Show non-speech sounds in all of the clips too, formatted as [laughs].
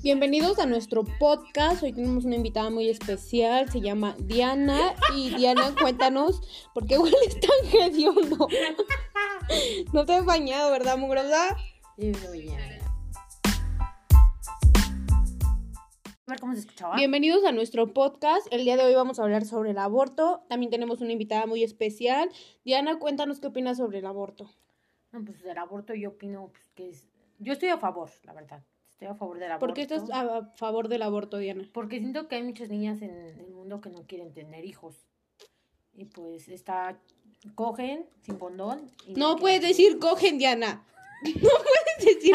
Bienvenidos a nuestro podcast. Hoy tenemos una invitada muy especial, se llama Diana. Y Diana, cuéntanos, ¿por qué hueles tan hediondo? No te has bañado, ¿verdad, mugrosa? A ver cómo se escuchaba. Bienvenidos a nuestro podcast. El día de hoy vamos a hablar sobre el aborto. También tenemos una invitada muy especial. Diana, cuéntanos qué opinas sobre el aborto. No, pues el aborto yo opino pues, que es... Yo estoy a favor, la verdad. Estoy a favor del aborto. ¿Por qué estás a favor del aborto, Diana? Porque siento que hay muchas niñas en el mundo que no quieren tener hijos. Y pues está... Cogen sin condón. y No puedes decir cogen, Diana. [laughs] No puedes decir.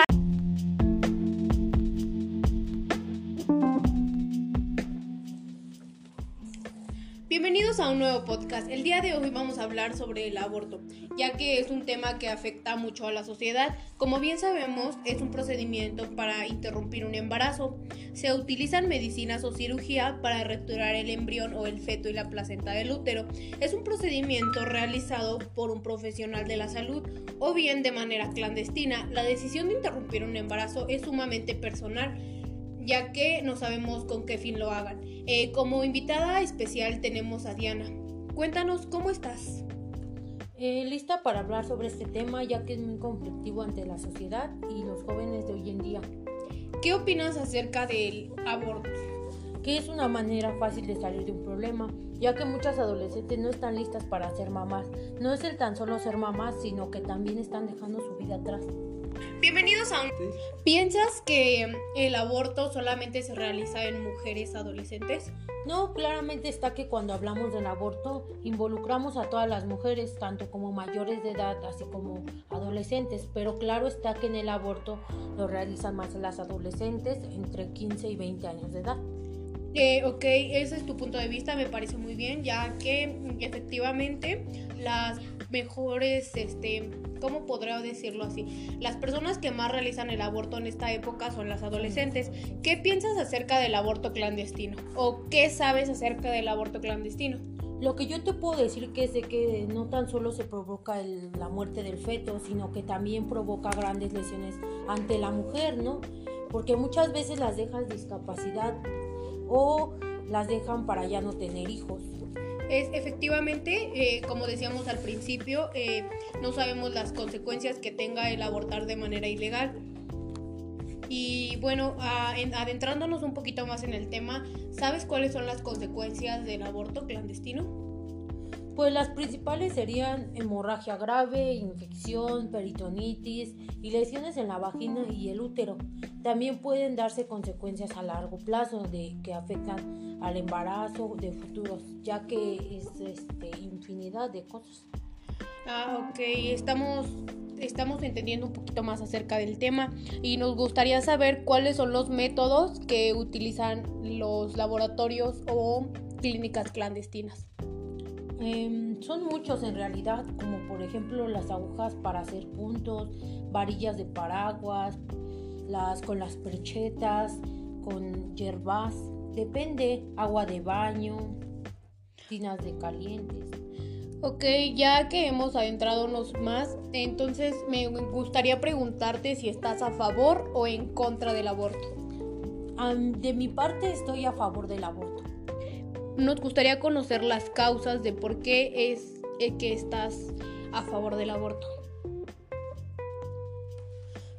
Bienvenidos a un nuevo podcast. El día de hoy vamos a hablar sobre el aborto, ya que es un tema que afecta mucho a la sociedad. Como bien sabemos, es un procedimiento para interrumpir un embarazo. Se utilizan medicinas o cirugía para retirar el embrión o el feto y la placenta del útero. Es un procedimiento realizado por un profesional de la salud o bien de manera clandestina. La decisión de interrumpir un embarazo es sumamente personal ya que no sabemos con qué fin lo hagan. Eh, como invitada especial tenemos a Diana. Cuéntanos cómo estás. Eh, lista para hablar sobre este tema ya que es muy conflictivo ante la sociedad y los jóvenes de hoy en día. ¿Qué opinas acerca del aborto? Que es una manera fácil de salir de un problema, ya que muchas adolescentes no están listas para ser mamás. No es el tan solo ser mamás, sino que también están dejando su vida atrás. Bienvenidos a un... ¿Piensas que el aborto solamente se realiza en mujeres adolescentes? No, claramente está que cuando hablamos del aborto involucramos a todas las mujeres, tanto como mayores de edad, así como adolescentes, pero claro está que en el aborto lo realizan más las adolescentes entre 15 y 20 años de edad. Eh, ok, ese es tu punto de vista, me parece muy bien, ya que mm, efectivamente las mejores, este, ¿cómo podría decirlo así? Las personas que más realizan el aborto en esta época son las adolescentes. ¿Qué piensas acerca del aborto clandestino? ¿O qué sabes acerca del aborto clandestino? Lo que yo te puedo decir que es de que no tan solo se provoca el- la muerte del feto, sino que también provoca grandes lesiones ante la mujer, ¿no? Porque muchas veces las dejan discapacidad o las dejan para ya no tener hijos. Es efectivamente, eh, como decíamos al principio, eh, no sabemos las consecuencias que tenga el abortar de manera ilegal. Y bueno, adentrándonos un poquito más en el tema, ¿sabes cuáles son las consecuencias del aborto clandestino? Pues las principales serían hemorragia grave, infección, peritonitis y lesiones en la vagina y el útero. También pueden darse consecuencias a largo plazo de que afectan al embarazo de futuros, ya que es este, infinidad de cosas. Ah, ok, estamos, estamos entendiendo un poquito más acerca del tema y nos gustaría saber cuáles son los métodos que utilizan los laboratorios o clínicas clandestinas. Em, son muchos en realidad, como por ejemplo las agujas para hacer puntos, varillas de paraguas, las con las perchetas, con hierbas, depende, agua de baño, tinas de calientes. Ok, ya que hemos adentradonos más, entonces me gustaría preguntarte si estás a favor o en contra del aborto. De mi parte estoy a favor del aborto. Nos gustaría conocer las causas de por qué es eh, que estás a favor del aborto.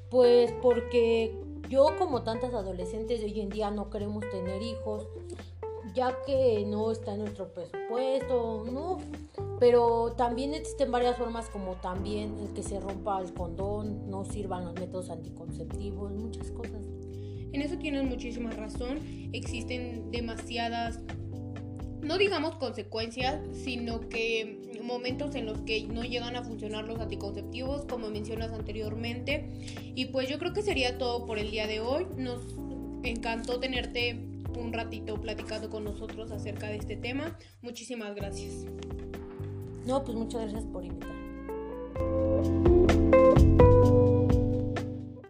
Pues porque yo como tantas adolescentes de hoy en día no queremos tener hijos, ya que no está en nuestro presupuesto, ¿no? Pero también existen varias formas como también el que se rompa el condón, no sirvan los métodos anticonceptivos, muchas cosas. En eso tienes muchísima razón. Existen demasiadas, no digamos consecuencias, sino que momentos en los que no llegan a funcionar los anticonceptivos, como mencionas anteriormente. Y pues yo creo que sería todo por el día de hoy. Nos encantó tenerte un ratito platicando con nosotros acerca de este tema. Muchísimas gracias. No, pues muchas gracias por invitarme.